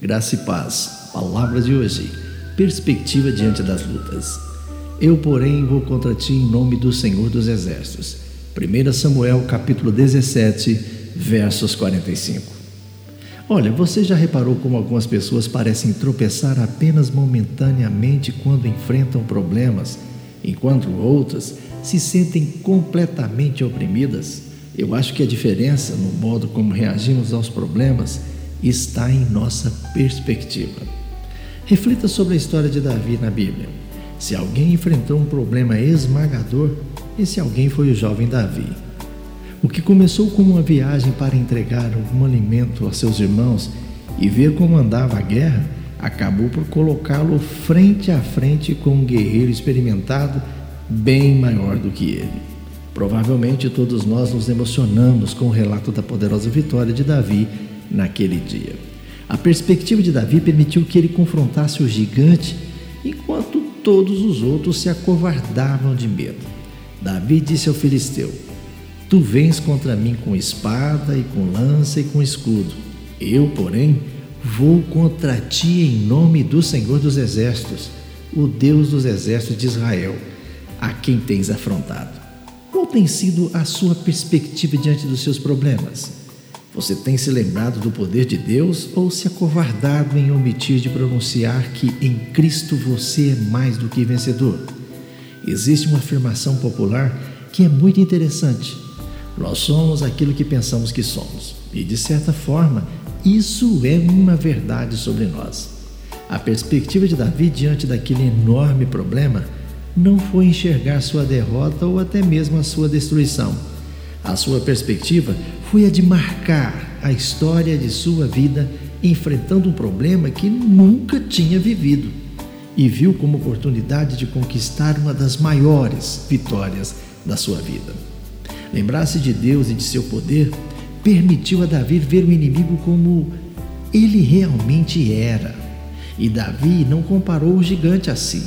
Graça e paz. Palavra de hoje. Perspectiva diante das lutas. Eu, porém, vou contra ti em nome do Senhor dos Exércitos. 1 Samuel, capítulo 17, versos 45. Olha, você já reparou como algumas pessoas parecem tropeçar apenas momentaneamente quando enfrentam problemas, enquanto outras se sentem completamente oprimidas? Eu acho que a diferença no modo como reagimos aos problemas está em nossa perspectiva. Reflita sobre a história de Davi na Bíblia. Se alguém enfrentou um problema esmagador, esse alguém foi o jovem Davi. O que começou como uma viagem para entregar algum alimento a seus irmãos e ver como andava a guerra, acabou por colocá-lo frente a frente com um guerreiro experimentado bem maior do que ele. Provavelmente todos nós nos emocionamos com o relato da poderosa vitória de Davi naquele dia. A perspectiva de Davi permitiu que ele confrontasse o gigante, enquanto todos os outros se acovardavam de medo. Davi disse ao filisteu: Tu vens contra mim com espada e com lança e com escudo. Eu, porém, vou contra ti em nome do Senhor dos Exércitos, o Deus dos exércitos de Israel, a quem tens afrontado. Qual tem sido a sua perspectiva diante dos seus problemas? Você tem se lembrado do poder de Deus ou se acovardado em omitir de pronunciar que em Cristo você é mais do que vencedor? Existe uma afirmação popular que é muito interessante. Nós somos aquilo que pensamos que somos. E de certa forma, isso é uma verdade sobre nós. A perspectiva de Davi diante daquele enorme problema não foi enxergar sua derrota ou até mesmo a sua destruição. A sua perspectiva foi a de marcar a história de sua vida enfrentando um problema que nunca tinha vivido e viu como oportunidade de conquistar uma das maiores vitórias da sua vida. Lembrar-se de Deus e de seu poder permitiu a Davi ver o inimigo como ele realmente era. E Davi não comparou o gigante assim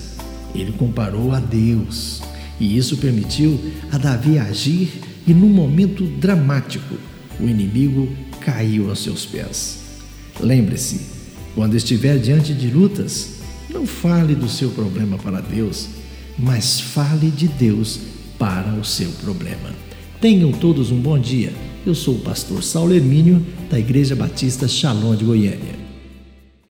ele comparou a Deus. E isso permitiu a Davi agir, e num momento dramático, o inimigo caiu aos seus pés. Lembre-se, quando estiver diante de lutas, não fale do seu problema para Deus, mas fale de Deus para o seu problema. Tenham todos um bom dia. Eu sou o pastor Saulo Hermínio, da Igreja Batista Shalom de Goiânia.